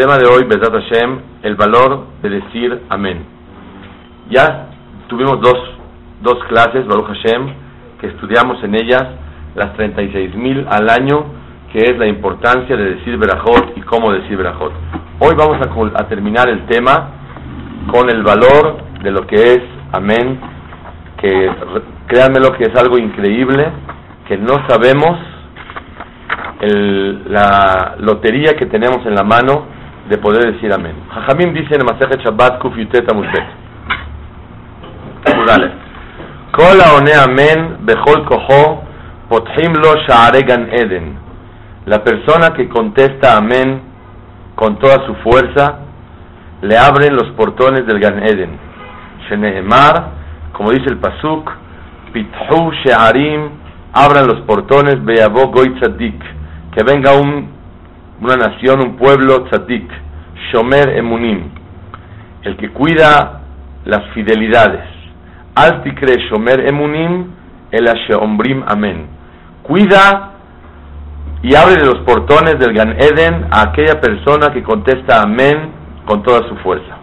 Tema de hoy, Besat Hashem, el valor de decir amén. Ya tuvimos dos, dos clases, Baruch Hashem, que estudiamos en ellas las 36 mil al año, que es la importancia de decir Berajot y cómo decir Berajot. Hoy vamos a, a terminar el tema con el valor de lo que es amén, que re- créanme lo que es algo increíble, que no sabemos el- la lotería que tenemos en la mano de poder decir amén. Jajamim dice en Masejet Shabbat Kuf Yutet Aleph. Kol haone amén bechol koho potchim lo sha'are Eden. La persona que contesta amén con toda su fuerza le abren los portones del Gan Eden. Shenehemar, como dice el pasuk, pithu she'arim, abran los portones be'avo goy tzadik, que venga un, una nación, un pueblo tzadik, shomer emunim, el que cuida las fidelidades. Al tikre shomer emunim, el sheombrim amen. Cuida y abre los portones del Gan Eden a aquella persona que contesta amén con toda su fuerza.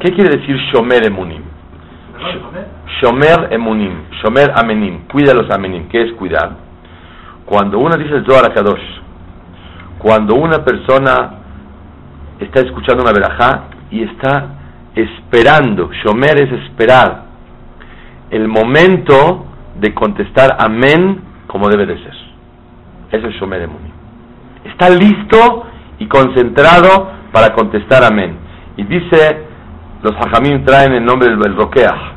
¿Qué quiere decir shomer emunim? Shomer emunim, shomer amenim, cuida los amenim. ¿Qué es cuidar? Cuando uno dice el Zohar Kadosh, cuando una persona está escuchando una verajá y está esperando, shomer es esperar, el momento de contestar amén como debe de ser. Eso es shomer. Está listo y concentrado para contestar amén. Y dice, los hajamim traen el nombre del roqueah.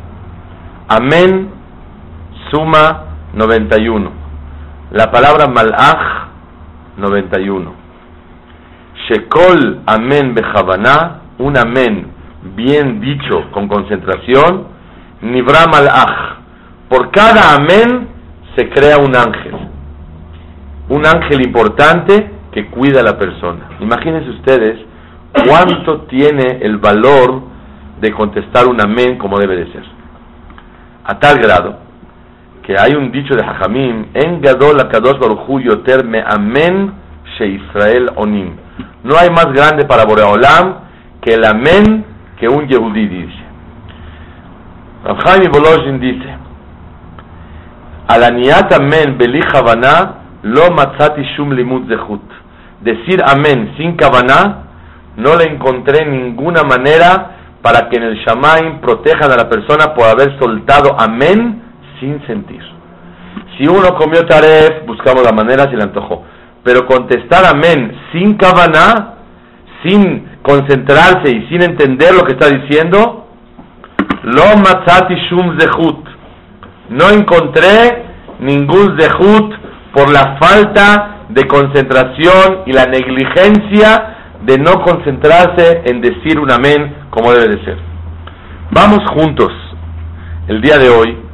Amén suma 91. La palabra malach 91. Shekol amén bejabaná, un amén bien dicho con concentración, nibra malach. Por cada amén se crea un ángel. Un ángel importante que cuida a la persona. Imagínense ustedes cuánto tiene el valor de contestar un amén como debe de ser. A tal grado que hay un dicho de Jajamim, en Gadol Akadosh Baruj Hu Yoter Me Amen She Israel Onim. No hay más grande para Boreolam que el amén que un Yehudí dice. Rav Chaim Volozhin dice, Alaniat Amen Beli Havana Lo Matzati Shum Limud Zehut. Decir amén sin Kavaná no le encontré ninguna manera para que en el Shamaim protejan a la persona por haber soltado amén sin sentir. Si uno comió taref, buscamos la manera si le antojó. Pero contestar amén sin kavaná, sin concentrarse y sin entender lo que está diciendo, lo matzati shum zehut. No encontré ningún zehut por la falta de concentración y la negligencia de no concentrarse en decir un amén como debe de ser. Vamos juntos el día de hoy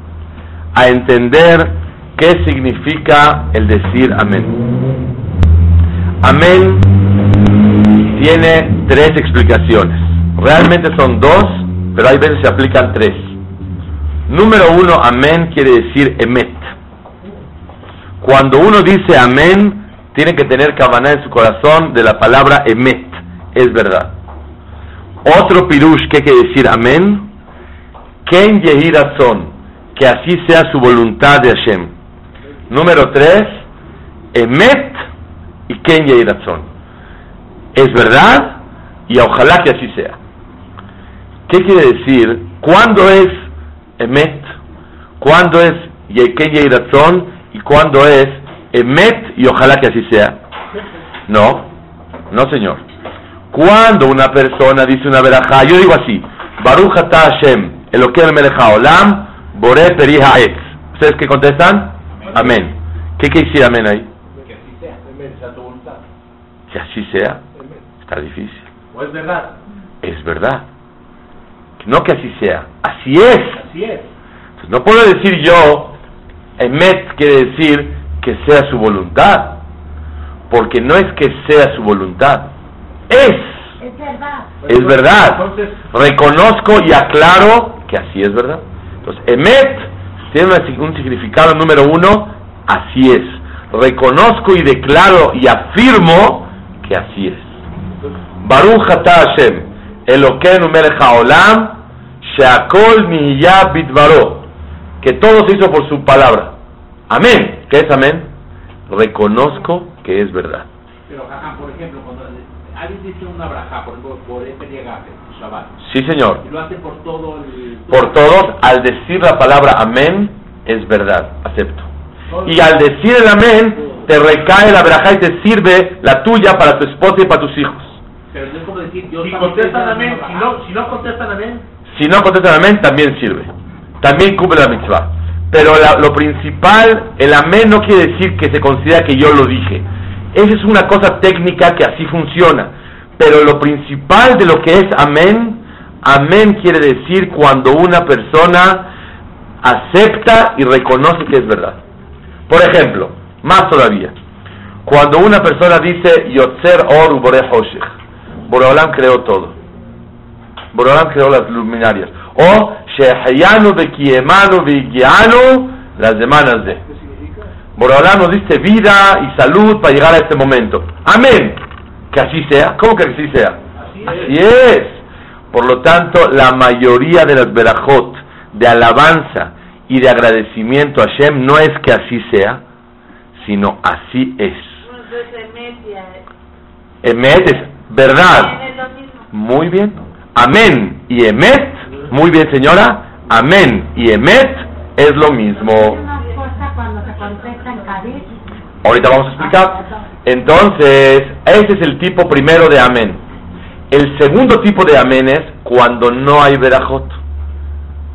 a entender qué significa el decir amén. Amén tiene tres explicaciones. Realmente son dos, pero hay veces se aplican tres. Número uno, amén quiere decir emet. Cuando uno dice amén, tiene que tener cabana en su corazón de la palabra emet, es verdad. Otro pirush que quiere decir amén, ken que así sea su voluntad de Hashem. Número tres, emet y ken yehi razón. Es verdad y ojalá que así sea. ¿Qué quiere decir? ¿Cuándo es emet? ¿Cuándo es ken yehi razón? ¿Y cuándo es emet y ojalá que así sea? No. No, señor. Cuando una persona dice una verajá, yo digo así, Baruch Hashem, Eloquel melech haolam, Bore peri ha'etz. ¿Ustedes qué contestan? Amén. ¿Qué quiere decir amén ahí? Que así sea, sea tu voluntad. Que así sea. Está difícil. ¿O es verdad? Es verdad. No que así sea. Así es. Así es. Pues no puedo decir yo, emet quiere decir que sea su voluntad. Porque no es que sea su voluntad. Es. Es verdad. Es verdad. Entonces, Reconozco y aclaro que así es verdad. Entonces, emet tiene un significado número uno, así es. Reconozco y declaro y afirmo que así es. Baruch ata Hashem, Elokeinu melech haolam, que todo se hizo por su palabra. Amén. ¿Qué es amén? Reconozco que es verdad. pero ajá, por ejemplo, cuando alguien dice una braja, por ejemplo, por este Shabbat, Sí, señor. y lo hace por todo el... Por todos, al decir la palabra amén, es verdad, acepto. Y al decir el amén, te recae la verajá y te sirve la tuya para tu esposa y para tus hijos. Pero no es como decir, yo Si contestan amén, si no, si no contestan amén, Si no contestan amén, también sirve. También cumple la mitzvah. Pero la- lo principal, el amén no quiere decir que se considera que yo lo dije. Esa es una cosa técnica que así funciona. Pero lo principal de lo que es amén, amén quiere decir cuando una persona acepta y reconoce que es verdad. Por ejemplo, más todavía, cuando una persona dice Yotzer Or Ubore Hoshech, creó todo. Boreolam creó las luminarias. O Shehayanu Bekiemanu Vigianu, las semanas de. Boreolam nos dice vida y salud para llegar a este momento. Amén. Que así sea. ¿Cómo que así sea? Así es. Por lo tanto, la mayoría de las verajot de alabanza y de agradecimiento a Hashem no es que así sea, sino así es. Emet es verdad. Muy bien. Amén y emet. Muy bien, señora. Amén y emet es lo mismo. Una cosa cuando se contesta en Cádiz. Ahorita vamos a explicar. Entonces, ese es el tipo primero de amén. El segundo tipo de amén es cuando no hay verajot.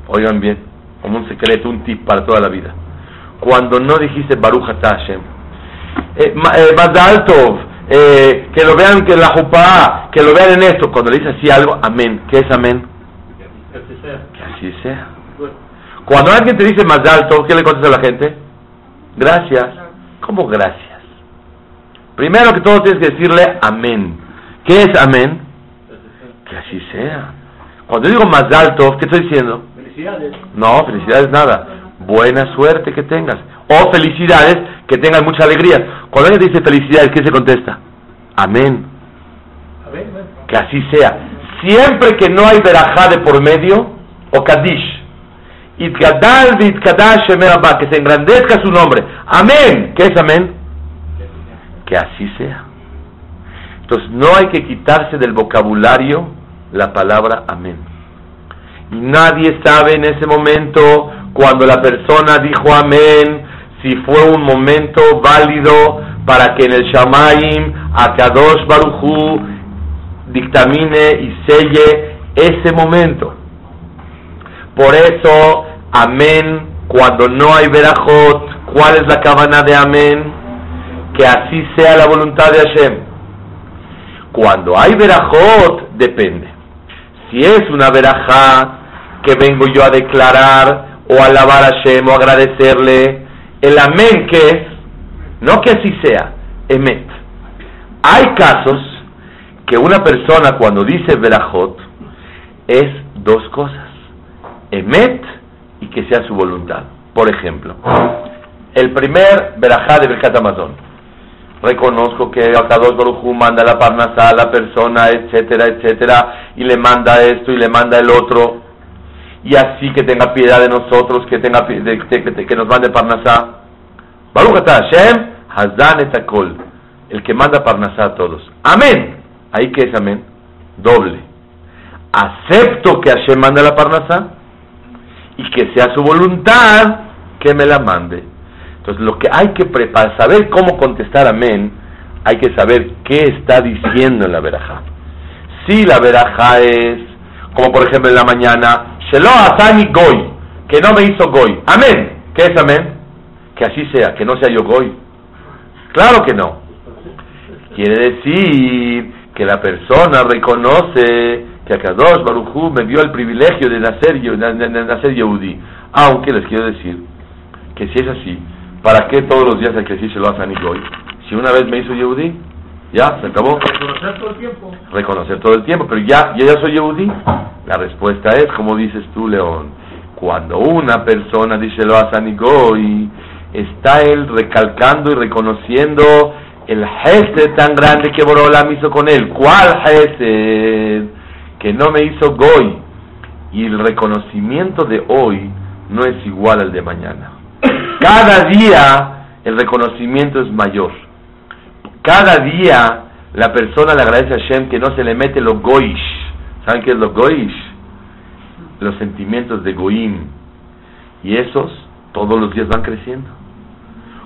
Oigan bien, como un secreto, un tip para toda la vida. Cuando no dijiste Baruch Hashem. Eh, eh, eh, que lo vean que la jupá, que lo vean en esto. Cuando le dice así algo, amén. ¿Qué es amén? que así sea. Que así sea. Cuando alguien te dice Mazal Tov, ¿qué le contesta a la gente? Gracias. ¿Cómo gracias? Primero que todo tienes que decirle amén. ¿Qué es amén? Que así sea. Cuando digo Mazal Tov, ¿qué estoy diciendo? Felicidades. No, felicidades nada. Buena suerte que tengas. O felicidades que tengas mucha alegría. Cuando alguien dice felicidades, ¿qué se contesta? Amén. Que así sea. Siempre que no hay verajá de por medio, o kadish. Que se engrandezca su nombre. Amén. ¿Qué es amén? Que así sea. Entonces no hay que quitarse del vocabulario la palabra amén. Y nadie sabe en ese momento, cuando la persona dijo amén, si fue un momento válido para que en el Shamaim, Akadosh Baruchu, dictamine y selle ese momento. Por eso, amén, cuando no hay verajot, ¿cuál es la cabana de amén? Que así sea la voluntad de Hashem. Cuando hay verajot, depende. Si es una verajá que vengo yo a declarar o alabar a Hashem o agradecerle, el amén que es, no que así sea, emet. Hay casos que una persona cuando dice verajot es dos cosas, emet que sea su voluntad. Por ejemplo, el primer verajá de Birkat Amazon. Reconozco que Akadosh Baruj Hu manda la parnasá a la persona, etcétera, etcétera, y le manda esto y le manda el otro, y así que tenga piedad de nosotros, que tenga de- que nos mande parnasá. Baruch Hashem, Hazan et hakol, el que manda parnasá a todos. Amén. Ahí que es amén, doble. Acepto que Hashem manda la parnasá y que sea su voluntad que me la mande. Entonces, lo que hay que preparar, saber cómo contestar amén, hay que saber qué está diciendo en la verajá. Si la verajá es, como por ejemplo en la mañana, Shelo Asani Goy, que no me hizo Goy. Amén. ¿Qué es amén? Que así sea, que no sea yo Goy. Claro que no. Quiere decir que la persona reconoce que Akadosh Baruchú me dio el privilegio de nacer, de, de, de nacer Yehudi. Aunque les quiero decir que si es así, ¿para qué todos los días hay que decir Shelo Asani Goy? Si una vez me hizo Yehudi, ya, se acabó. Reconocer todo el tiempo. Reconocer todo el tiempo, pero ya, yo ya soy Yehudi. La respuesta es, como dices tú, León, cuando una persona dice lo a Goy, está él recalcando y reconociendo el gesed tan grande que Borolam hizo con él. ¿Cuál gesed? Que no me hizo Goy. Y el reconocimiento de hoy no es igual al de mañana. Cada día el reconocimiento es mayor. Cada día la persona le agradece a Hashem que no se le mete lo goish. ¿Saben qué es lo goish? Los sentimientos de goim. Y esos todos los días van creciendo.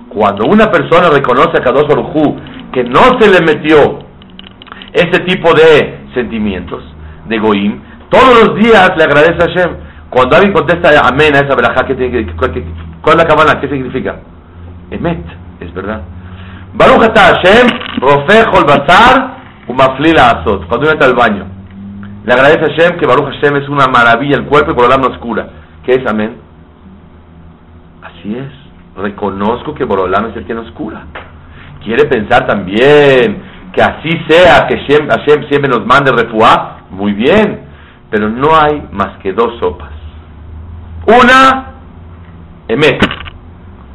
Cuando una persona reconoce a Kadosh Baruj que no se le metió ese tipo de sentimientos de goim, todos los días le agradece a Hashem. Cuando alguien contesta amén a esa verajá, ¿qué tiene que, ¿cuál es la cabana? ¿Qué significa? Emet, es verdad. Baruch Hashem, rofejo el bazar, umaflila azot. Cuando uno entra al baño, le agradece a Hashem que Baruch Hashem es una maravilla el cuerpo y por el no oscura. ¿Qué es amén? Así es. Reconozco que Borolam es el que nos cura. Quiere pensar también que así sea, que Hashem, Hashem siempre nos mande refuá. Muy bien. Pero no hay más que dos sopas. Una, Emet.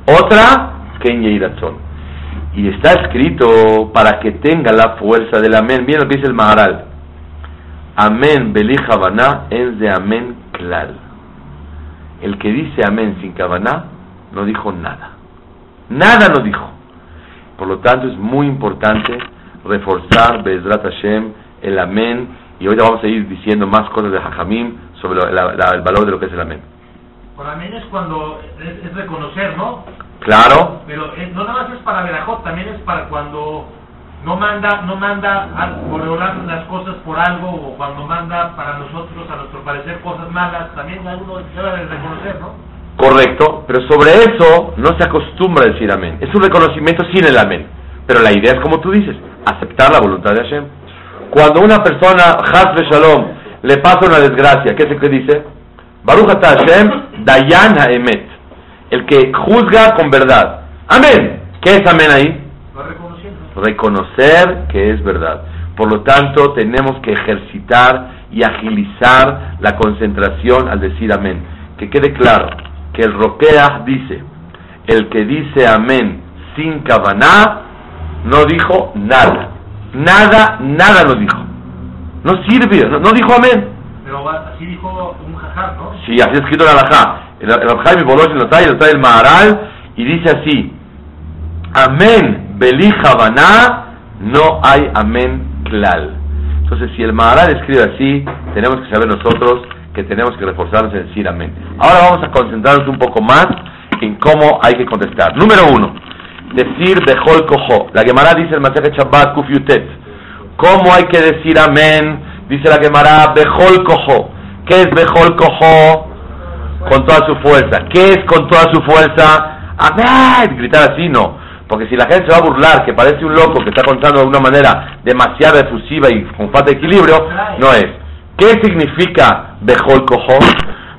Otra, Ken Yeiratzon. Y está escrito para que tenga la fuerza del amén. Miren lo que dice el Maharal. Amén, Beli Javaná, es de amén clal. El que dice amén sin Kavaná no dijo nada. Nada no dijo. Por lo tanto, es muy importante reforzar Bezrat Hashem, el amén. Y ahorita vamos a ir diciendo más cosas de Jajamim sobre la- la- el valor de lo que es el amén. Por amén es cuando es, es reconocer, ¿no? Claro, Pero eh, no nada más es para Verajot, también es para cuando no manda, no manda Olam las cosas por algo o cuando manda para nosotros, a nuestro parecer, cosas malas, también uno debe de reconocer, ¿no? correcto. Pero sobre eso no se acostumbra a decir amén. Es un reconocimiento sin el amén. Pero la idea es como tú dices, aceptar la voluntad de Hashem. Cuando una persona, Hasbe Shalom, le pasa una desgracia, ¿qué lo que dice? Baruch Hashem, Dayan Haemet. El que juzga con verdad. Amén. ¿Qué es amén ahí? Reconocer que es verdad. Por lo tanto, tenemos que ejercitar y agilizar la concentración al decir amén. Que quede claro que el Roqueah dice, el que dice amén sin kavaná, no dijo nada. Nada, nada no dijo. No sirve, no, no dijo amén. Pero así dijo un jajá, ¿no? Sí, así es escrito en la Alajá. El el Bolosh lo trae, lo trae el Maharal y dice así: Amén, Beli Javaná, no hay amén klal. Entonces, si el Maharal escribe así, tenemos que saber nosotros que tenemos que reforzarnos en decir amén. Ahora vamos a concentrarnos un poco más en cómo hay que contestar. Número uno, decir Bejol Kojo. La Gemara dice el Maseje Shabbat Kuf. ¿Cómo hay que decir amén? Dice la Gemara Bejol Kojo. ¿Qué es Bejol Kojo? Con toda su fuerza. ¿Qué es con toda su fuerza? Amén. Gritar así no. Porque si la gente se va a burlar, que parece un loco que está contando de una manera demasiado efusiva y con falta de equilibrio, no es. ¿Qué significa Bejol Kojo?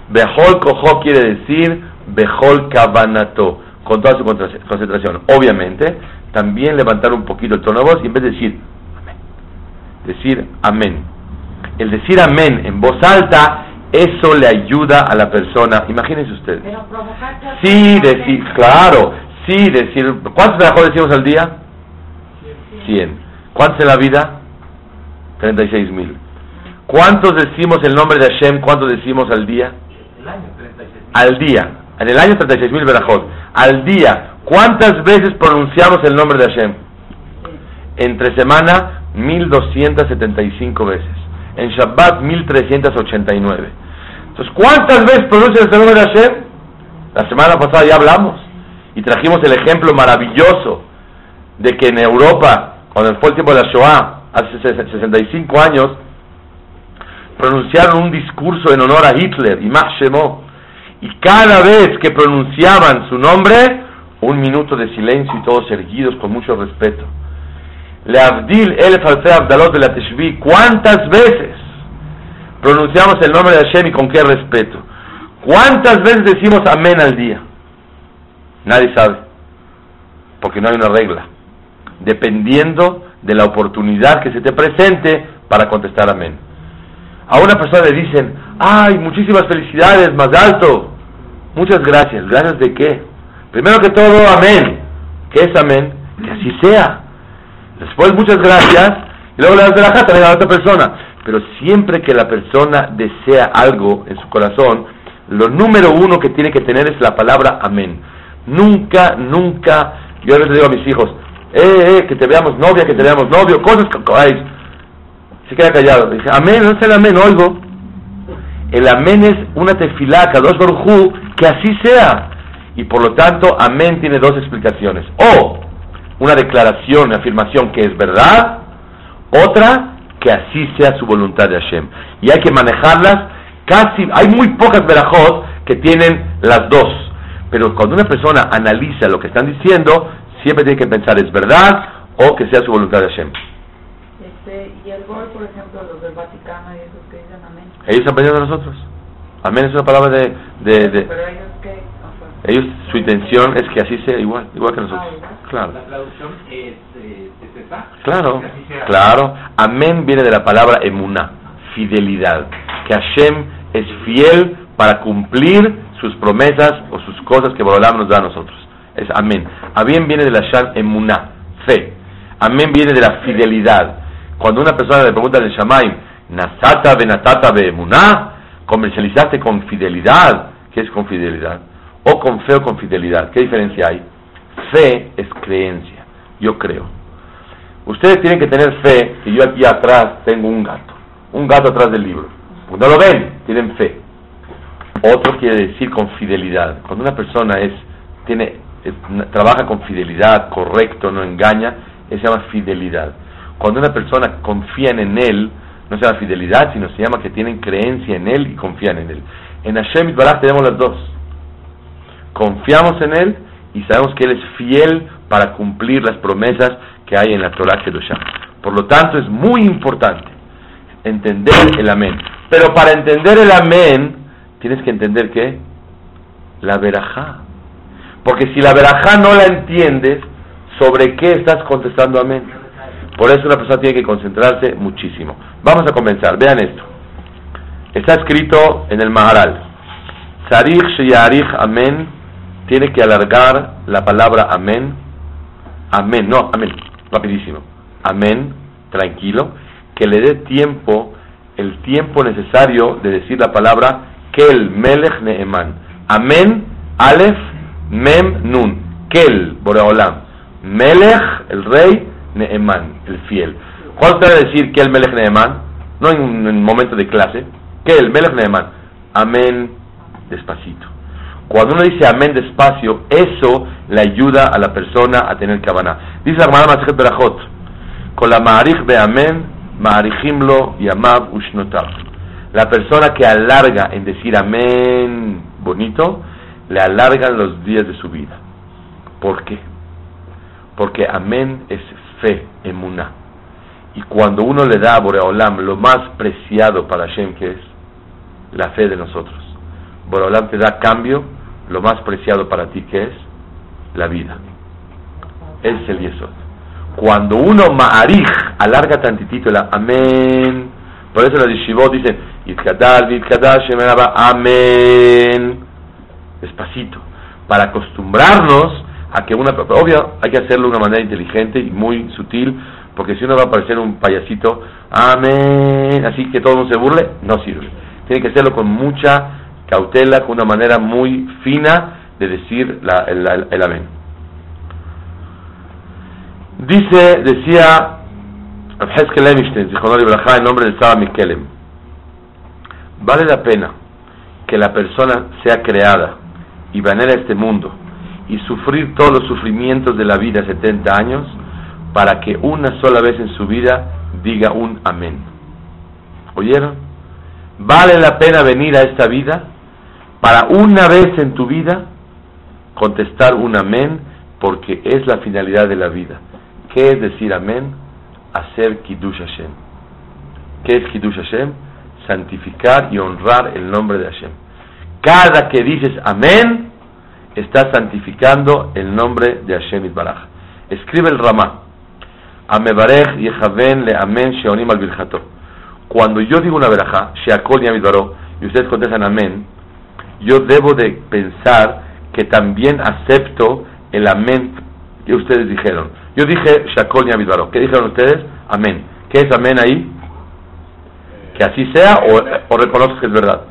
Bejol Kojo quiere decir Bejol Kavanato, con toda su concentración. Obviamente, también levantar un poquito el tono de voz y en vez de decir amén, decir amén. El decir amén en voz alta, eso le ayuda a la persona. Imagínense ustedes. Pero Sí, decir, claro, sí, decir, ¿cuántos mejor decimos al día? 100. ¿Cuántos en la vida? 36 mil. ¿Cuántos decimos el nombre de Hashem? ¿Cuántos decimos al día? El año 36. Al día. En el año 36 mil verajot. Al día. ¿Cuántas veces pronunciamos el nombre de Hashem? Entre semana, 1275 veces. En Shabbat, 1389. Entonces, ¿cuántas veces pronuncias el nombre de Hashem? La semana pasada ya hablamos. Y trajimos el ejemplo maravilloso de que en Europa, cuando fue el tiempo de la Shoah, hace 65 años, pronunciaron un discurso en honor a Hitler, y Shemo, y cada vez que pronunciaban su nombre, un minuto de silencio y todos erguidos con mucho respeto. Le Abdil el Abdalot de la Teshvi, ¿cuántas veces pronunciamos el nombre de Hashem y con qué respeto? ¿Cuántas veces decimos amén al día? Nadie sabe, porque no hay una regla. Dependiendo de la oportunidad que se te presente para contestar amén. A una persona le dicen, ay, muchísimas felicidades, más alto. Muchas gracias. ¿Gracias de qué? Primero que todo, amén. ¿Qué es amén? Que así sea. Después, muchas gracias. Y luego le das de la jata a la otra persona. Pero siempre que la persona desea algo en su corazón, lo número uno que tiene que tener es la palabra amén. Nunca, nunca, yo les digo a mis hijos, eh, eh, que te veamos novia, que te veamos novio, cosas que... Ay, se queda callado. Dice, amén, no es el amén, oigo. El amén es una tefilá, dos Barujú, que así sea. Y por lo tanto, amén tiene dos explicaciones. O una declaración, una afirmación que es verdad, otra que así sea su voluntad de Hashem. Y hay que manejarlas casi, hay muy pocas verajot que tienen las dos. Pero cuando una persona analiza lo que están diciendo, siempre tiene que pensar es verdad o que sea su voluntad de Hashem. Este, y el gol, por ejemplo, los del Vaticano y esos que dicen amén. Ellos aprendiendo de nosotros. Amén es una palabra de... de, de Pero ellos que... ellos, su intención es que así sea igual, igual que nosotros. Claro. La traducción es, eh, es esa. Claro, Que así sea. claro. Amén viene de la palabra emuná, fidelidad. Que Hashem es fiel para cumplir sus promesas o sus cosas que Borolam nos da a nosotros. Es amén. Amén viene de la shan emuná, fe. Amén viene de la fidelidad. Cuando una persona le pregunta al Shamaim, Nasata benatata beemuná, comercializaste con fidelidad. ¿Qué es con fidelidad? O con fe o con fidelidad. ¿Qué diferencia hay? Fe es creencia. Yo creo. Ustedes tienen que tener fe que yo aquí atrás tengo un gato. Un gato atrás del libro. Cuando lo ven, tienen fe. Otro quiere decir con fidelidad. Cuando una persona es, tiene, trabaja con fidelidad, correcto, no engaña, se llama fidelidad. Cuando una persona confían en él, no se llama fidelidad, sino se llama que tienen creencia en él y confían en él. En Hashem Itbaraj tenemos las dos. Confiamos en él y sabemos que él es fiel para cumplir las promesas que hay en la Torah. Por lo tanto, es muy importante entender el amén. Pero para entender el amén, tienes que entender qué? La verajá. Porque si la verajá no la entiendes, ¿sobre qué estás contestando amén? Por eso una persona tiene que concentrarse muchísimo. Vamos a comenzar. Vean esto. Está escrito en el Maharal. Sarich Sheyarich Amén tiene que alargar la palabra amén. Amén, no, amén, rapidísimo. Amén, tranquilo, que le dé tiempo, el tiempo necesario de decir la palabra Kel Melech Neeman. Amén, Aleph, Mem, Nun. Kel, Boreolam. Melech, el rey, Neeman, el fiel. ¿Cuál usted va a decir Kel Melech Neeman? No en un en un momento de clase. Kel Melech Neeman. Amén, despacito. Cuando uno dice amén despacio, eso le ayuda a la persona a tener cabana. Dice la hermana Masejet Berajot, con la ma'arich be amén, ma'arichimlo yamav ushnotav. La persona que alarga en decir amén bonito, le alargan los días de su vida. ¿Por qué? Porque amén es fe, emuná. Y cuando uno le da a Boreolam lo más preciado para Hashem, que es la fe de nosotros. Boreolam te da cambio lo más preciado para ti, que es la vida. Es el yesod. Cuando uno ma'arij, alarga tantitito el amén. Por eso la yeshivot dicen, Yitkadal, Yitkadal, amén. Despacito. Para acostumbrarnos a que una... Obvio, hay que hacerlo de una manera inteligente y muy sutil, porque si uno va a parecer un payasito, amén, así que todo el mundo se burle, no sirve. Tiene que hacerlo con mucha cautela, con una manera muy fina de decir la- el, el- el amén. Dice, decía Hezkel Einstein, Zichrono Libraja, en nombre del Saba Mikelem, vale la pena que la persona sea creada y venera este mundo y sufrir todos los sufrimientos de la vida 70 años para que una sola vez en su vida diga un amén. ¿Oyeron? ¿Vale la pena venir a esta vida para una vez en tu vida contestar un amén porque es la finalidad de la vida? ¿Qué es decir amén? Hacer Kiddush Hashem. ¿Qué es Kiddush Hashem? Santificar y honrar el nombre de Hashem. Cada que dices amén, estás santificando el nombre de Hashem Itbaraj. Escribe el Ramá. Amebarech Yehaven le Amén Sheonim al Birjato. Cuando yo digo una verajá, Sheakol Yamidbaro, y ustedes contestan Amén, yo debo de pensar que también acepto el Amén que ustedes dijeron. Yo dije Sheakol Yamidbaro. ¿Qué dijeron ustedes? Amén. ¿Qué es Amén ahí? Que así sea o, o reconozco que es verdad.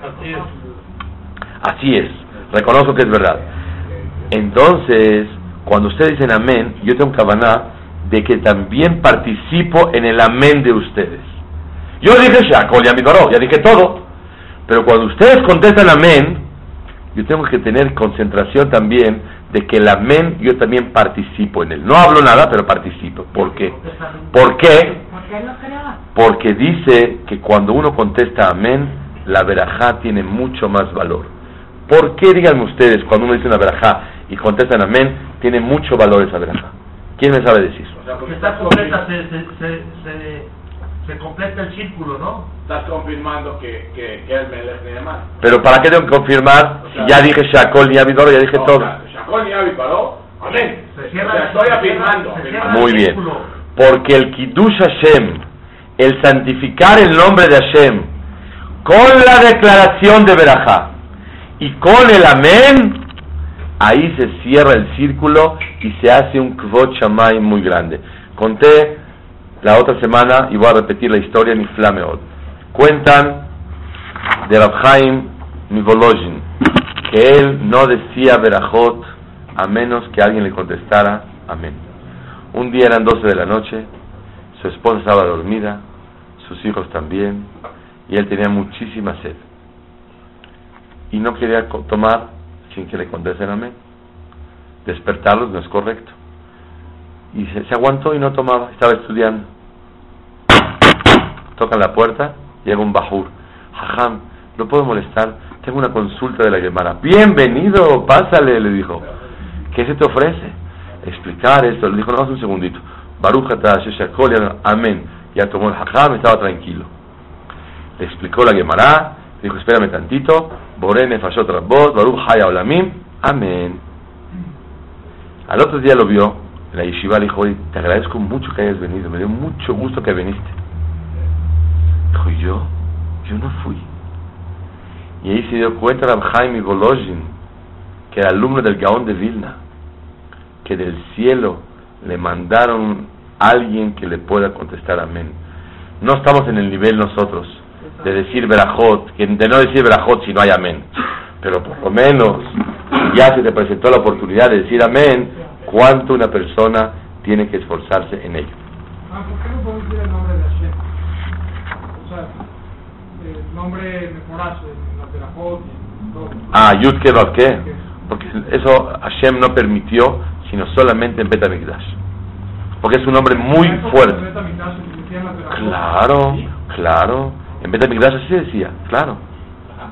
Así es, reconozco que es verdad. Entonces, cuando ustedes dicen amén, yo tengo cabana de que también participo en el amén de ustedes. Yo dije Shakol ya ya dije todo. Pero cuando ustedes contestan amén, yo tengo que tener concentración también de que el amén yo también participo en él. No hablo nada, pero participo. ¿Por qué? ¿Por qué? Porque dice que cuando uno contesta amén, la verajá tiene mucho más valor. ¿Por qué, díganme ustedes, cuando uno dice una verajá y contestan amén, tiene mucho valor esa verajá? ¿Quién me sabe decir? O sea, porque Está estás, completa, se, se, se, se, se completa el círculo, ¿no? estás confirmando que, que, que es Melech Neemán. Pero ¿para qué tengo que confirmar si ya dije Shakol y Abidor, ya dije No, todo? claro, Shakol y paró. Amén. Se O cierra, sea, estoy se afirmando. Muy el bien. círculo. Porque el Kiddush Hashem, el santificar el nombre de Hashem, con la declaración de Berajá y con el Amén, ahí se cierra el círculo y se hace un Kvot Shamay muy grande. Conté la otra semana y voy a repetir la historia en Flameot. Cuentan de Rabhaim Mivolozhin que él no decía Berajot a menos que alguien le contestara Amén. Un día eran 12 de la noche, su esposa estaba dormida, sus hijos también, y él tenía muchísima sed. Y no quería tomar sin que le amén. Despertarlos no es correcto. Y se, aguantó y no tomaba, estaba estudiando. Tocan la puerta, llega un bajur. Jajam, ¿lo puedo molestar? Tengo una consulta de la Gemara. Bienvenido, pásale, le dijo. ¿Qué se te ofrece? Explicar esto. Le dijo, no, un segundito. Ya- amén. Ya tomó el hajam, estaba tranquilo. Le explicó la Gemara, dijo, espérame tantito. Borene fashot rabot, Baruch haya olamim, amén. Al otro día lo vio, la yeshiva le dijo, "Oye, te agradezco mucho que hayas venido, me dio mucho gusto que viniste. Dijo, ¿y yo? Yo no fui. Y ahí se dio cuenta Rab Jaime Golozhin, que era alumno del Gaón de Vilna, que del cielo le mandaron alguien que le pueda contestar amén. No estamos en el nivel nosotros de decir verajot, que de no decir verajot si no hay amén. Pero por lo menos, ya se te presentó la oportunidad de decir amén, cuánto una persona tiene que esforzarse en ello. Ah, ¿por qué no podemos decir el nombre de Hashem? O sea, el nombre mejorazo y en todo. Ah, Yud Ke Vav Ke. Porque eso Hashem no permitió, sino solamente en Betamikdash. Porque es un nombre muy fuerte. Claro, claro. En Betamikdash así decía, claro. Ajá.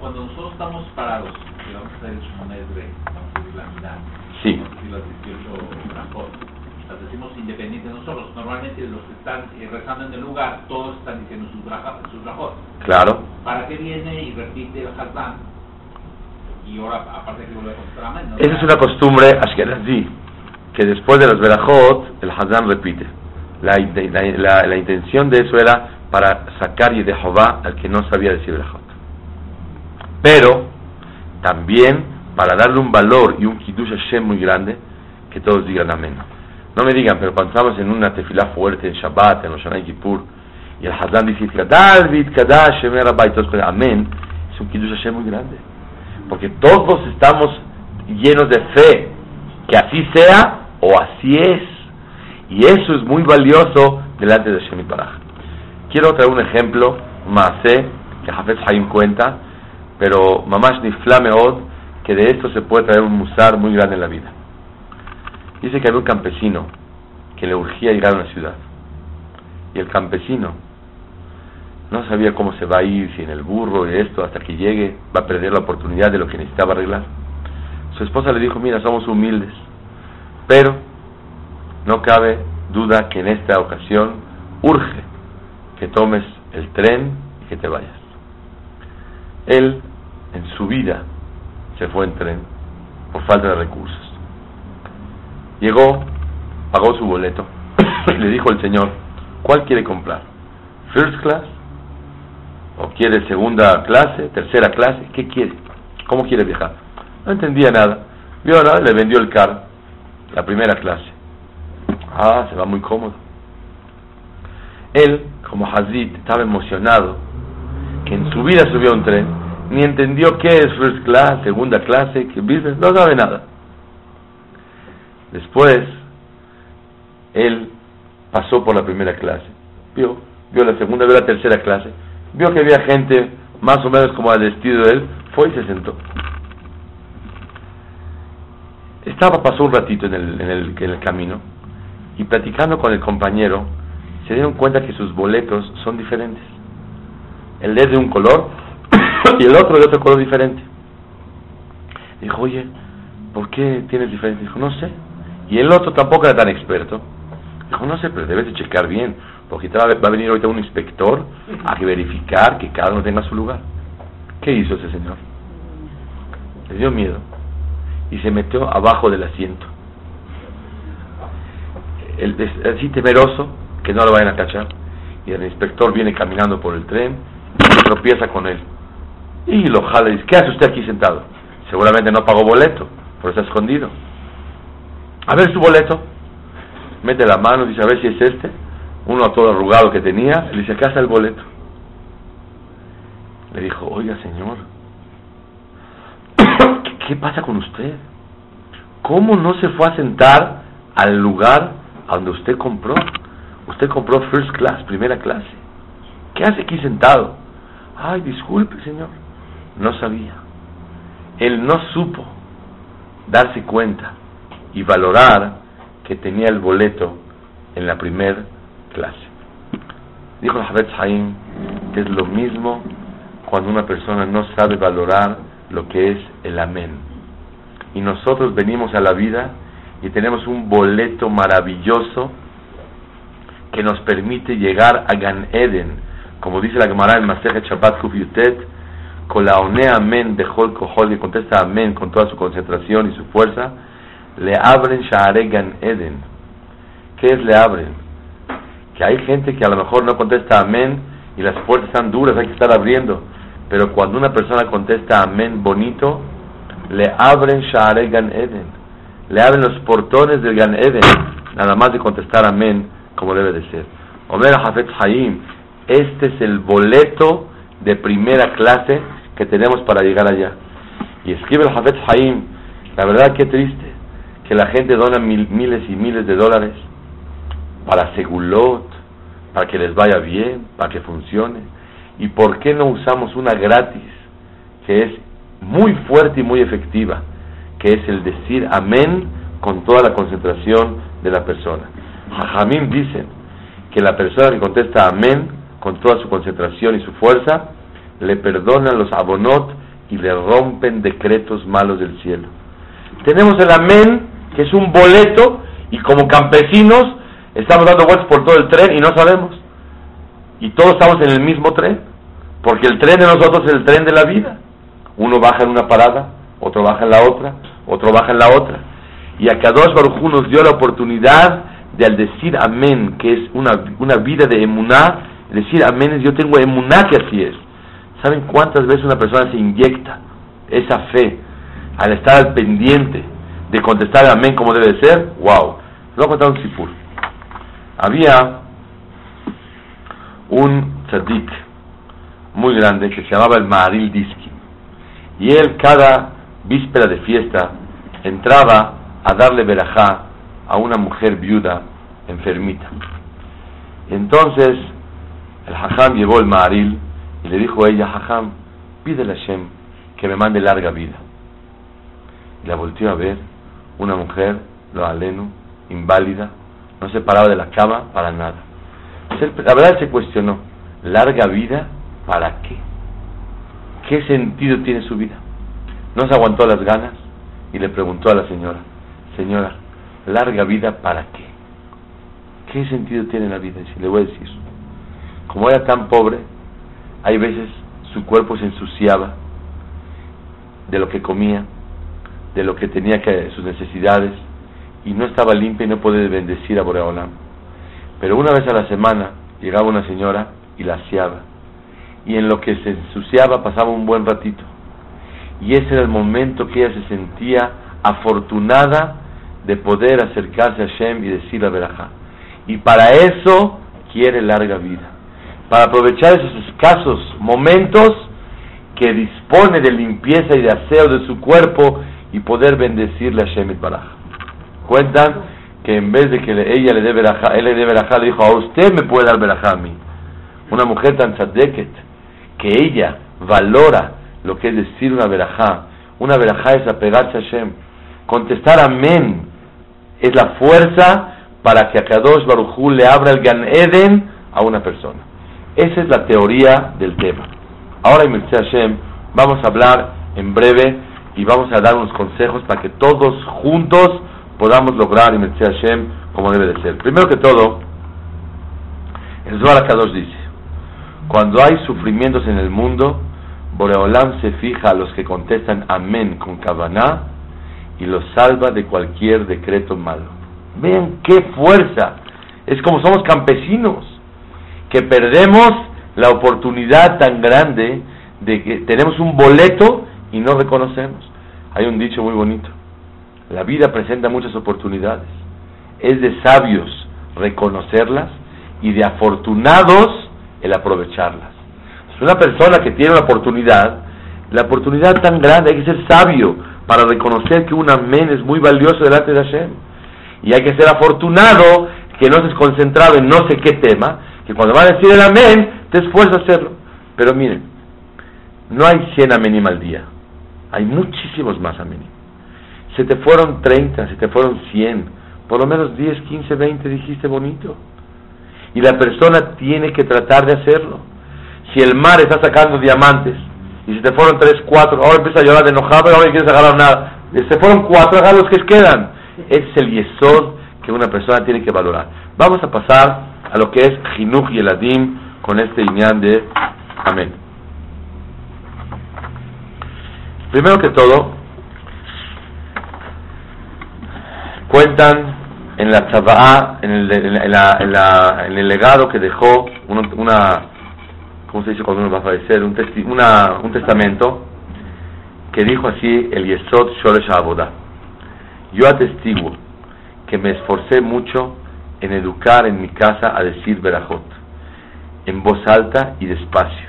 Cuando nosotros estamos parados, que vamos a hacer el Esrei, vamos a decir la mitad, Sí. vamos a decir las 18 brajot, las decimos independientes de nosotros. Normalmente los que están eh, rezando en el lugar, todos están diciendo sus brajot. Sus. Claro. ¿Para qué viene y repite el Hazán? Y ahora, aparte que vuelve a amén. ¿no? Esa es una costumbre ashkenazí, que después de los Berajot, el Hazán repite. La, la, la- la intención de eso era para sacar de Jehová al que no sabía decir Berajot. Pero también para darle un valor y un Kiddush Hashem muy grande, que todos digan amén. No me digan, pero cuando estamos en una tefilá fuerte, en Shabbat, en Rosh y Kippur, y el Hazán dice, David, Kadash, Shemer Rabba", y todos amén, es un Kiddush Hashem muy grande. Porque todos estamos llenos de fe, que así sea o así es. Y eso es muy valioso delante de Hashem Baraj. Quiero traer un ejemplo, Maaseh, que Hafez Haim cuenta, pero Mamash Nifla Meod, que de esto se puede traer un musar muy grande en la vida. Dice que había un campesino que le urgía llegar a una ciudad. Y el campesino no sabía cómo se va a ir, si en el burro y esto, hasta que llegue, va a perder la oportunidad de lo que necesitaba arreglar. Su esposa le dijo, mira, somos humildes, pero no cabe duda que en esta ocasión urge que tomes el tren y que te vayas. Él, en su vida, se fue en tren por falta de recursos. Llegó, pagó su boleto y le dijo al señor, ¿cuál quiere comprar? ¿First class? ¿O quiere segunda clase? ¿Tercera clase? ¿Qué quiere? ¿Cómo quiere viajar? No entendía nada. Vio nada, le vendió el carro, la primera clase. Ah, se va muy cómodo. Él, como Hazid, estaba emocionado que en su vida subió un tren, ni entendió qué es first class, segunda clase, que business, no sabe nada. Después, él pasó por la primera clase, vio, vio la segunda, vio la tercera clase, vio que había gente más o menos como al vestido de él, fue y se sentó. Estaba, pasó un ratito en el, en el, en el camino y platicando con el compañero, se dieron cuenta que sus boletos son diferentes. El de un color y el otro de otro color diferente. Dijo, oye, ¿por qué tienes diferente? Dijo, no sé. Y el otro tampoco era tan experto. Dijo, no sé, pero debes de checar bien, porque va a venir ahorita un inspector a verificar que cada uno tenga su lugar. ¿Qué hizo ese señor? Le dio miedo y se metió abajo del asiento. El, así temeroso que no lo vayan a cachar. Y el inspector viene caminando por el tren y tropieza con él. Y lo jala y dice, ¿qué hace usted aquí sentado? Seguramente no pagó boleto, por está escondido. A ver su boleto. Mete la mano, dice, a ver si es este. Uno todo arrugado que tenía, le dice, acá está el boleto. Le dijo, oiga señor, ¿qué pasa con usted? ¿Cómo no se fue a sentar al lugar donde usted compró? Usted compró first class, primera clase. ¿Qué hace aquí sentado? Ay, disculpe, señor. No sabía. Él no supo darse cuenta y valorar que tenía el boleto en la primera clase. Dijo el Haim que es lo mismo cuando una persona no sabe valorar lo que es el amén. Y nosotros venimos a la vida y tenemos un boleto maravilloso que nos permite llegar a Gan Eden, como dice la Gemara en Masejet Shabbat Kuf Yutet, con la one amén de Hol Kohol, que contesta amén con toda su concentración y su fuerza, le abren Sha'are Gan Eden. ¿Qué es le abren? Que hay gente que a lo mejor no contesta amén y las puertas están duras, hay que estar abriendo. Pero cuando una persona contesta amén bonito, le abren Sha'are Gan Eden. Le abren los portones del Gan Eden, nada más de contestar amén como debe de ser. Omer Hafetz Haim, este es el boleto de primera clase que tenemos para llegar allá. Y escribe el Hafetz Haim, la verdad que triste, que la gente dona miles y miles de dólares para segulot, para que les vaya bien, para que funcione. ¿Y por qué no usamos una gratis, que es muy fuerte y muy efectiva, que es el decir amén con toda la concentración de la persona? Jajamim dicen que la persona que contesta amén con toda su concentración y su fuerza, le perdonan los abonot y le rompen decretos malos del cielo. Tenemos el amén, que es un boleto, y como campesinos estamos dando vueltas por todo el tren y no sabemos. Y todos estamos en el mismo tren, porque el tren de nosotros es el tren de la vida. Uno baja en una parada, otro baja en la otra, otro baja en la otra. Y a Kadosh Baruj Hu nos dio la oportunidad de al decir amén, que es una, una vida de emuná, decir amén es yo tengo emuná que así es. ¿Saben cuántas veces una persona se inyecta esa fe al estar al pendiente de contestar amén como debe ser? ¡Wow! Les voy un sipur. Había un tzadik muy grande que se llamaba el Maharil Diski. Y él cada víspera de fiesta entraba a darle verajá a una mujer viuda enfermita. Entonces el Hajam llevó el Maharil y le dijo a ella, Hajam, pídele a Hashem que me mande larga vida. Y la volteó a ver, una mujer, lo aleno, inválida, no se paraba de la cama para nada. La verdad se cuestionó, ¿larga vida para qué? ¿Qué sentido tiene su vida? No se aguantó las ganas y le preguntó a la señora, señora, ¿larga vida para qué? ¿Qué sentido tiene la vida? Y le voy a decir, como era tan pobre, hay veces su cuerpo se ensuciaba de lo que comía, de lo que tenía que, sus necesidades, y no estaba limpia y no podía bendecir a Boreolam. Pero una vez a la semana llegaba una señora y la aseaba, y en lo que se ensuciaba pasaba un buen ratito. Y ese era el momento que ella se sentía afortunada de poder acercarse a Shem y decir la verajá. Y para eso quiere larga vida. Para aprovechar esos escasos momentos que dispone de limpieza y de aseo de su cuerpo y poder bendecirle a Shem y Baraj. Cuentan que en vez de que ella le dé verajá, él le dé verajá, le dijo, a usted me puede dar verajá a mí. Una mujer tan tzadeket, que ella valora lo que es decir una verajá. Una verajá es apegarse a Shem. Contestar amén es la fuerza para que a Kadosh Barujú le abra el Gan Eden a una persona. Esa es la teoría del tema. Ahora, en Hashem, vamos a hablar en breve y vamos a dar unos consejos para que todos juntos podamos lograr en Hashem como debe de ser. Primero que todo, el Zohar Kadosh dice, cuando hay sufrimientos en el mundo, Boreolam se fija a los que contestan amén con Kavaná y los salva de cualquier decreto malo. Vean qué fuerza. Es como somos campesinos, que perdemos la oportunidad tan grande de que tenemos un boleto y no reconocemos. Hay un dicho muy bonito. La vida presenta muchas oportunidades. Es de sabios reconocerlas y de afortunados el aprovecharlas. Es una persona que tiene una oportunidad, la oportunidad tan grande, hay que ser sabio para reconocer que un amén es muy valioso delante de Hashem. Y hay que ser afortunado que no estés concentrado en no sé qué tema, que cuando va a decir el amén, te esfuerzas hacerlo. Pero miren, no hay 100 amenim al día, hay muchísimos más amenim. Se te fueron 30, se te fueron 100, por lo menos 10, 15, 20 dijiste bonito. Y la persona tiene que tratar de hacerlo. Si el mar está sacando diamantes, y se te fueron 3, 4, ahora empieza a llorar de enojado, ahora no quieres agarrar nada. Se fueron 4, agarra los que quedan. Ese es el yesod que una persona tiene que valorar. Vamos a pasar a lo que es Jinuj y el Adim con este iñán de Amén. Primero que todo, cuentan en la Tzaba'á, en el, en, en, el legado que dejó una, ¿cómo se dice cuando uno va a fallecer? Un, testi, una, un testamento que dijo así el Yesod Shoresh Abodah. Yo atestiguo que me esforcé mucho en educar en mi casa a decir Berajot, en voz alta y despacio.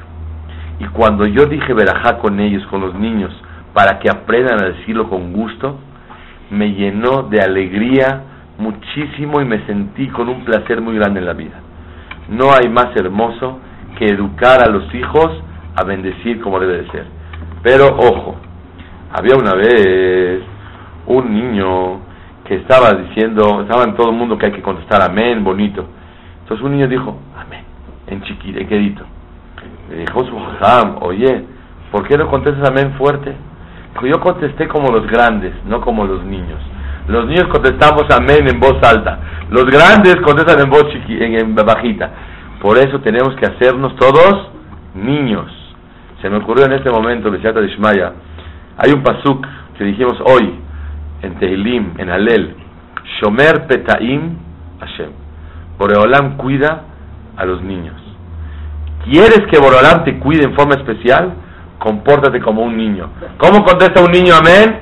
Y cuando yo dije Berajá con ellos, con los niños, para que aprendan a decirlo con gusto, me llenó de alegría muchísimo y me sentí con un placer muy grande en la vida. No hay más hermoso que educar a los hijos a bendecir como debe de ser. Pero ojo, había una vez un niño que estaba diciendo, estaba en todo el mundo que hay que contestar amén, bonito. Entonces un niño dijo, amén, en chiquito, en quedito. Le dijo su jajam, oye, ¿por qué no contestas amén fuerte? Yo contesté como los grandes, no como los niños. Los niños contestamos amén en voz alta. Los grandes contestan en voz chiqui, en, bajita. Por eso tenemos que hacernos todos niños. Se me ocurrió en este momento, Besiata de Ishmaya, hay un pasuk que dijimos hoy, en Tehilim, en Alel, Shomer Petaim Hashem. Boreolam cuida a los niños. ¿Quieres que Boreolam te cuide en forma especial? Compórtate como un niño. ¿Cómo contesta un niño amén?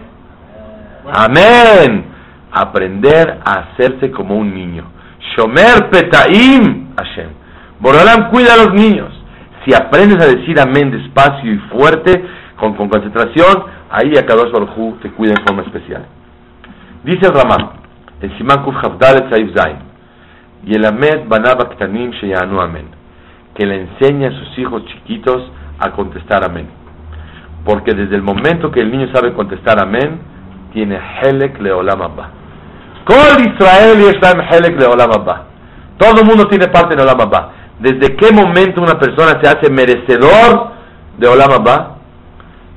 Amén. Aprender a hacerse como un niño. Shomer Petaim Hashem. Boreolam cuida a los niños. Si aprendes a decir amén despacio y fuerte, con, con concentración, ahí a Kadosh Baruj te cuida en forma especial. Dice el Ramá, en Simán Kuf Zain, y el Amed Banaba Ktanim Sheyanu Amén, que le enseña a sus hijos chiquitos a contestar Amén. Porque desde el momento que el niño sabe contestar Amén, tiene Helek Leolam Abba. Kol Israel y Helek de Olam Abba. Todo el mundo tiene parte en Olam Abba. ¿Desde qué momento una persona se hace merecedor de Olam Abba?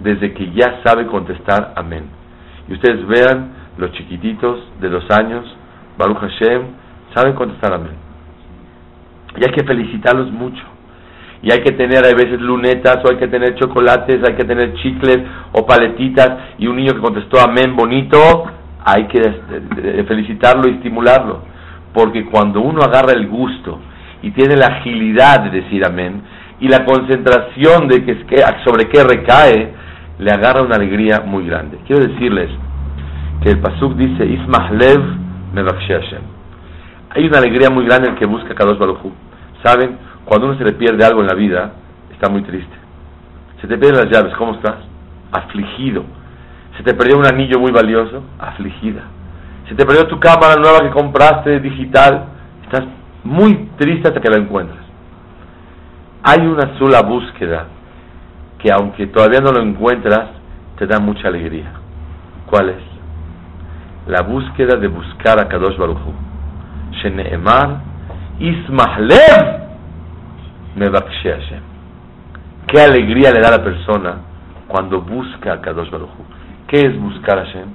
Desde que ya sabe contestar amén. Y ustedes vean los chiquititos de los años, Baruch Hashem, saben contestar amén. Y hay que felicitarlos mucho. Y hay que tener a veces lunetas, o hay que tener chocolates, hay que tener chicles o paletitas. Y un niño que contestó amén bonito, hay que felicitarlo y estimularlo. Porque cuando uno agarra el gusto y tiene la agilidad de decir amén, y la concentración de que, sobre qué recae, le agarra una alegría muy grande. Quiero decirles que el Pasuk dice, Ismahlev Hashem. Hay una alegría muy grande en el que busca Kadosh Baruj ¿Saben? Cuando uno se le pierde algo en la vida, está muy triste. Se te pierden las llaves, ¿cómo estás? Afligido. Se te perdió un anillo muy valioso, afligida. Se te perdió tu cámara nueva que compraste digital, estás muy triste hasta que la encuentras. Hay una sola búsqueda que aunque todavía no lo encuentras, te da mucha alegría. ¿Cuál es? La búsqueda de buscar a Kadosh Baruch Hu. Shene'emar Ismahlev Hashem. Qué alegría le da a la persona cuando busca a Kadosh Baruch Hu. ¿Qué es buscar a Hashem?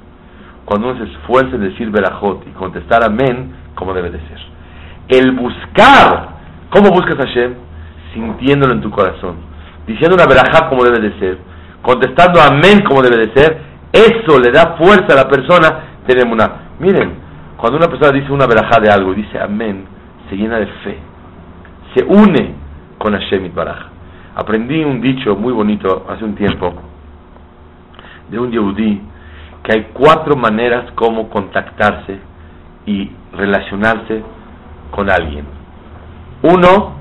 Cuando uno se esfuerza en decir Berajot y contestar Amén como debe de ser. El buscar, ¿cómo buscas a Hashem? Sintiéndolo en tu corazón, diciendo una Berajá como debe de ser, contestando Amén como debe de ser, eso le da fuerza a la persona. Tenemos una. Miren, cuando una persona dice una Berajá de algo y dice Amén, se llena de fe, se une con Hashem Baraj. Aprendí un dicho muy bonito hace un tiempo de un yehudí que hay cuatro maneras como contactarse y relacionarse con alguien. Uno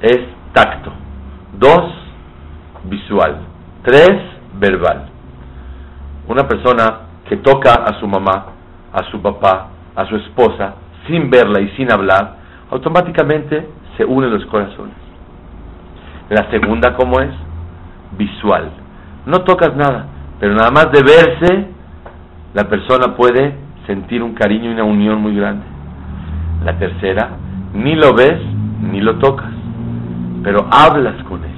es tacto, dos visual, tres verbal. Una persona que toca a su mamá, a su papá, a su esposa, sin verla y sin hablar, automáticamente se unen los corazones. La segunda, ¿cómo es? Visual. No tocas nada, pero nada más de verse, la persona puede sentir un cariño y una unión muy grande. La tercera, ni lo ves ni lo tocas, pero hablas con él.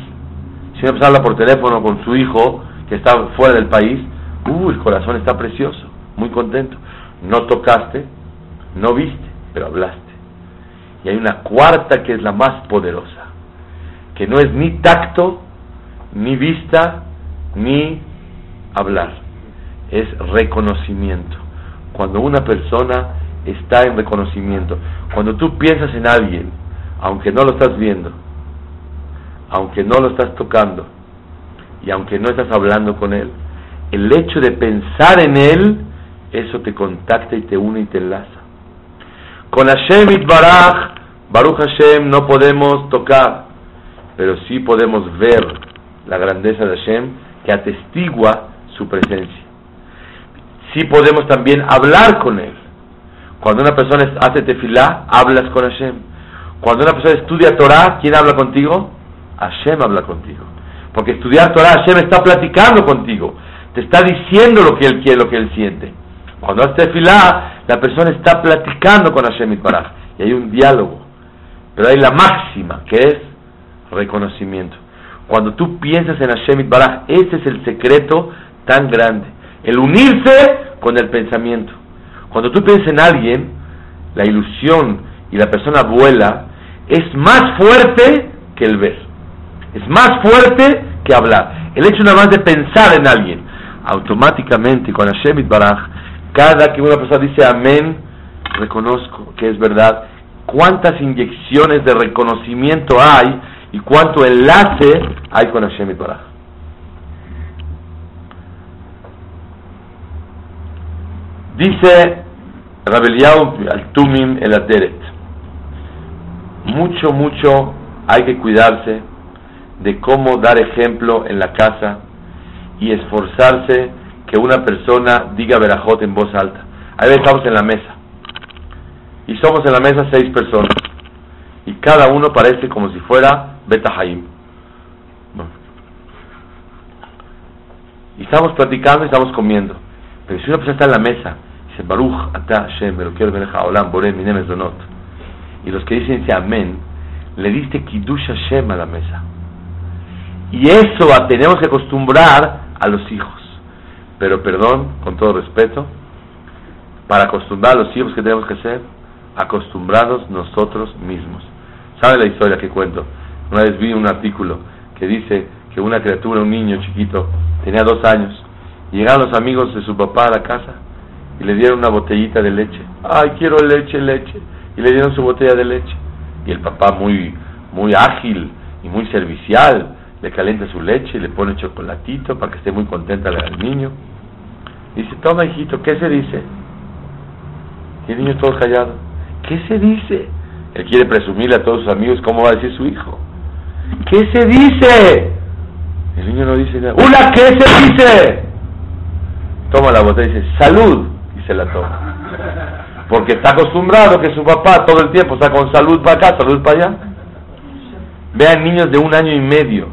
Si una persona habla por teléfono con su hijo que está fuera del país, uh, el corazón está precioso, muy contento. No tocaste, no viste, pero hablaste. Y hay una cuarta que es la más poderosa, que no es ni tacto, ni vista, ni hablar, es reconocimiento. Cuando una persona está en reconocimiento, cuando tú piensas en alguien, aunque no lo estás viendo, aunque no lo estás tocando y aunque no estás hablando con él, el hecho de pensar en él, eso te contacta y te une y te enlaza. Con Hashem Itbaraj, Baruch Hashem no podemos tocar, pero sí podemos ver la grandeza de Hashem que atestigua su presencia. Sí podemos también hablar con Él. Cuando una persona hace tefilá, hablas con Hashem. Cuando una persona estudia Torah, ¿quién habla contigo? Hashem habla contigo. Porque estudiar Torah, Hashem está platicando contigo. Te está diciendo lo que Él quiere, lo que Él siente. Cuando hace tefilá, la persona está platicando con Hashem y Y hay un diálogo. Pero hay la máxima, que es reconocimiento. Cuando tú piensas en Hashem Baraj, ese es el secreto tan grande. El unirse con el pensamiento. Cuando tú piensas en alguien, la ilusión y la persona vuela, es más fuerte que el ver. Es más fuerte que hablar. El hecho nada más de pensar en alguien, automáticamente con Hashem Baraj, cada que una persona dice amén, reconozco que es verdad. ¿Cuántas inyecciones de reconocimiento hay y cuánto enlace hay con Hashem Baraj. Dice Rabeliao al Tumim el Aderet, mucho, mucho hay que cuidarse de cómo dar ejemplo en la casa y esforzarse que una persona diga verajot en voz alta. Ahí estamos en la mesa. Y somos en la mesa seis personas. Y cada uno parece como si fuera Beta Y estamos platicando y estamos comiendo. Pero si una persona está en la mesa Ata Hashem melech haolam minim mezonot. Y los que dicen ese amén le diste Kiddush Hashem a la mesa. Y eso tenemos que acostumbrar a los hijos. Pero perdón, con todo respeto para acostumbrar a los hijos que tenemos que hacer acostumbrados nosotros mismos. ¿sabe la historia que cuento? una vez vi un artículo que dice que una criatura, un niño chiquito tenía dos años llegaron los amigos de su papá a la casa y le dieron una botellita de leche. Ay, quiero leche, leche. Y le dieron su botella de leche. Y el papá muy, muy ágil y muy servicial, le calienta su leche y le pone chocolatito para que esté muy contenta el niño. Dice, toma hijito, ¿qué se dice? Y el niño todo callado. ¿Qué se dice? Él quiere presumirle a todos sus amigos cómo va a decir su hijo. ¿Qué se dice? El niño no dice nada. ¡Una, qué se dice! Toma la botella y dice, salud, se la toma. Porque está acostumbrado que su papá todo el tiempo está con salud para acá, salud para allá. Vean niños de un año y medio,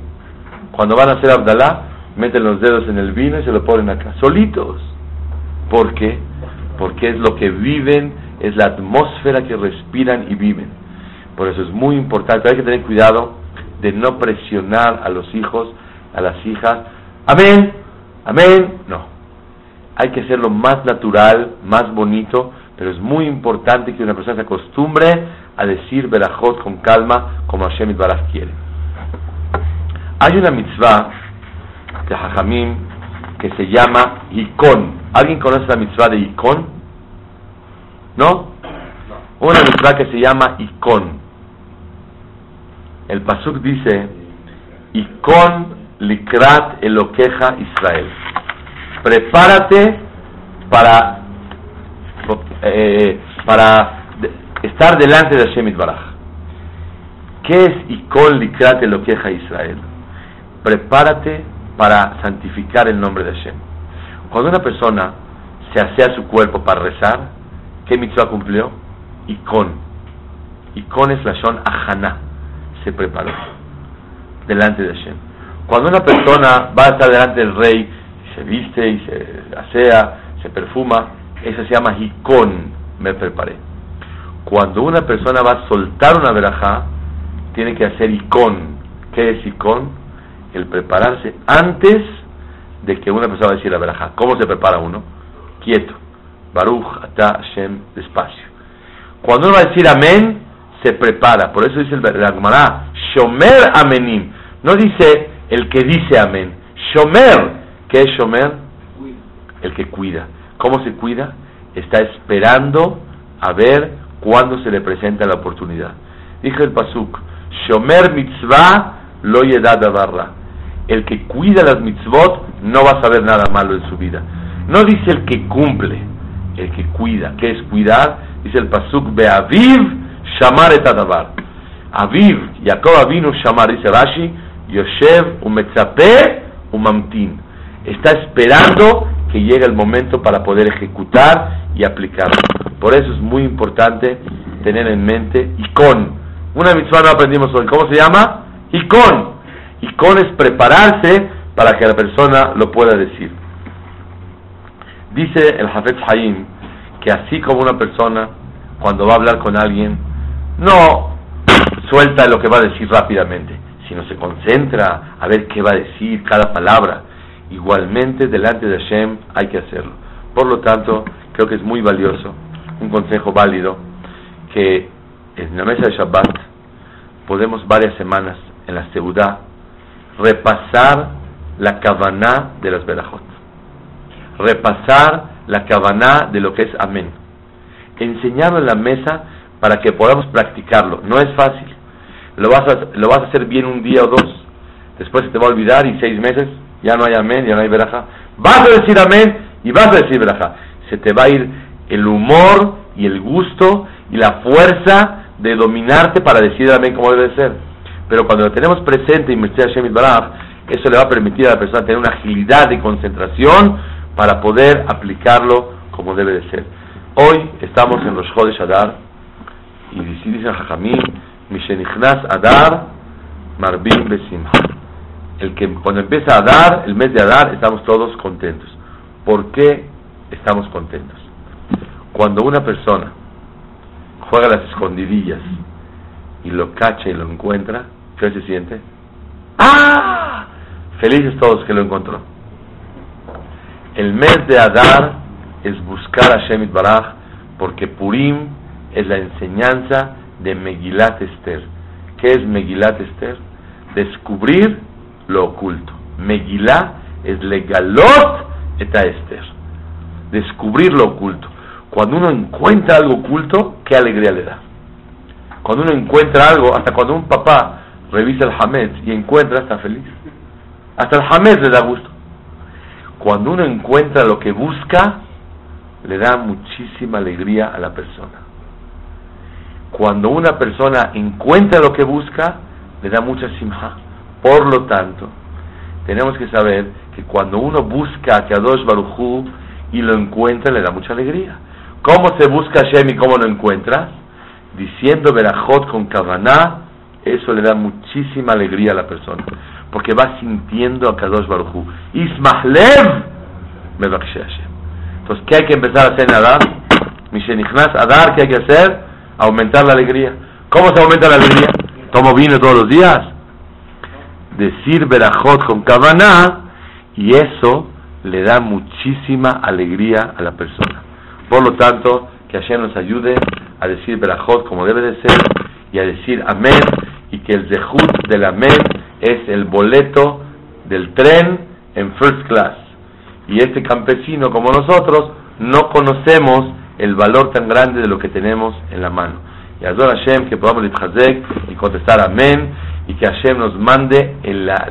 cuando van a hacer Abdalá, meten los dedos en el vino y se lo ponen acá, solitos. ¿Por qué? Porque es lo que viven, es la atmósfera que respiran y viven. Por eso es muy importante, hay que tener cuidado de no presionar a los hijos, a las hijas. Amén, amén, no hay que hacerlo más natural, más bonito, pero es muy importante que una persona se acostumbre a decir Berajot con calma, como Hashem Baraj quiere. Hay una mitzvah de Jajamim que se llama Hikon. ¿Alguien conoce la mitzvah de Hikon? ¿No? Una mitzvah que se llama Hikon. El Pasuk dice, Hikon likrat elokeja Israel prepárate para eh, para estar delante de Hashem Baraj. ¿Qué es Ikol Likrat lo queja Israel? Prepárate para santificar el nombre de Hashem. Cuando una persona se asea su cuerpo para rezar, ¿qué mitzvah cumplió? Ikon. Ikon es la Shon Ajana. Se preparó delante de Hashem. Cuando una persona va a estar delante del rey, se viste y se asea, se perfuma, eso se llama hikon, me preparé. Cuando una persona va a soltar una verajá, tiene que hacer hikon. ¿Qué es hikon? El prepararse antes de que una persona va a decir la verajá. ¿Cómo se prepara uno? Quieto. Baruch, Ata, Hashem, despacio. Cuando uno va a decir amén, se prepara. Por eso dice el Gemara, Shomer amenim. No dice el que dice amén. Shomer. ¿Qué es Shomer? El que cuida. ¿Cómo se cuida? Está esperando a ver cuándo se le presenta la oportunidad. Dijo el Pasuk, Shomer mitzvah lo yedad barra. El que cuida las mitzvot no va a saber nada malo en su vida. No dice el que cumple, el que cuida. ¿Qué es cuidar? Dice el Pasuk, Beaviv shamar et adavar. Aviv, Jacob vino shamar, dice Rashi, Yoshev umetzape umamtin. Está esperando que llegue el momento para poder ejecutar y aplicarlo. Por eso es muy importante tener en mente Icon. Una mitzvah no aprendimos hoy. ¿Cómo se llama? Icon. Icon es prepararse para que la persona lo pueda decir. Dice el Hafez Haim que así como una persona cuando va a hablar con alguien no suelta lo que va a decir rápidamente, sino se concentra a ver qué va a decir cada palabra. Igualmente delante de Hashem hay que hacerlo. Por lo tanto, creo que es muy valioso, un consejo válido, que en la mesa de Shabbat podemos varias semanas en la Seudá repasar la kavaná de las Berajot. Repasar la kavaná de lo que es amén. Enseñarlo en la mesa para que podamos practicarlo. No es fácil. Lo vas a, lo vas a hacer bien un día o dos. Después te va a olvidar y seis meses ya no hay amén, ya no hay veraja. Vas a decir amén y vas a decir veraja. Se te va a ir el humor y el gusto y la fuerza de dominarte para decir amén como debe ser. Pero cuando lo tenemos presente y Mercedes Hashem Baraj, eso le va a permitir a la persona tener una agilidad y concentración para poder aplicarlo como debe de ser. Hoy estamos en los Jodesh Adar y dice Jajamim, Mishenichnas Adar, Marbim Besimha. El que cuando empieza a dar, el mes de Adar, estamos todos contentos. ¿Por qué estamos contentos? Cuando una persona juega las escondidillas y lo cacha y lo encuentra, ¿qué se siente? ¡Ah! Felices todos que lo encontró. El mes de Adar es buscar a Shemit Baraj porque Purim es la enseñanza de Megilat Esther. ¿Qué es Megilat Esther? Descubrir lo oculto. Megilá es legalot eta Esther. Descubrir lo oculto. Cuando uno encuentra algo oculto, qué alegría le da. Cuando uno encuentra algo, hasta cuando un papá revisa el Hamed y encuentra, está feliz. Hasta el Hamed le da gusto. Cuando uno encuentra lo que busca, le da muchísima alegría a la persona. Cuando una persona encuentra lo que busca, le da mucha simha. Por lo tanto, tenemos que saber que cuando uno busca a Kadosh Baruchu y lo encuentra, le da mucha alegría. ¿Cómo se busca a Shem y cómo lo encuentra? Diciendo Berajot con Kavaná, eso le da muchísima alegría a la persona. Porque va sintiendo a Kadosh Baruchu. Ismahlev me Hashem. Entonces, ¿qué hay que empezar a hacer en Adar? Mishenichnas Adar, ¿qué hay que hacer? Aumentar la alegría. ¿Cómo se aumenta la alegría? Tomo vino todos los días. Decir Berajot con Kavaná y eso le da muchísima alegría a la persona. Por lo tanto, que Hashem nos ayude a decir Berajot como debe de ser y a decir Amén y que el Zehut del Amén es el boleto del tren en first class y este campesino como nosotros no conocemos el valor tan grande de lo que tenemos en la mano. Y Azor Hashem que podamos y contestar amén y que Hashem nos mande la,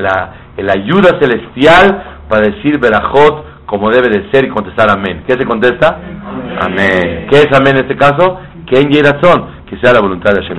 la, ayuda celestial para decir Berajot como debe de ser y contestar amén. ¿Qué se contesta? Amén. ¿Qué es amén en este caso? Que en razón, que sea la voluntad de Hashem.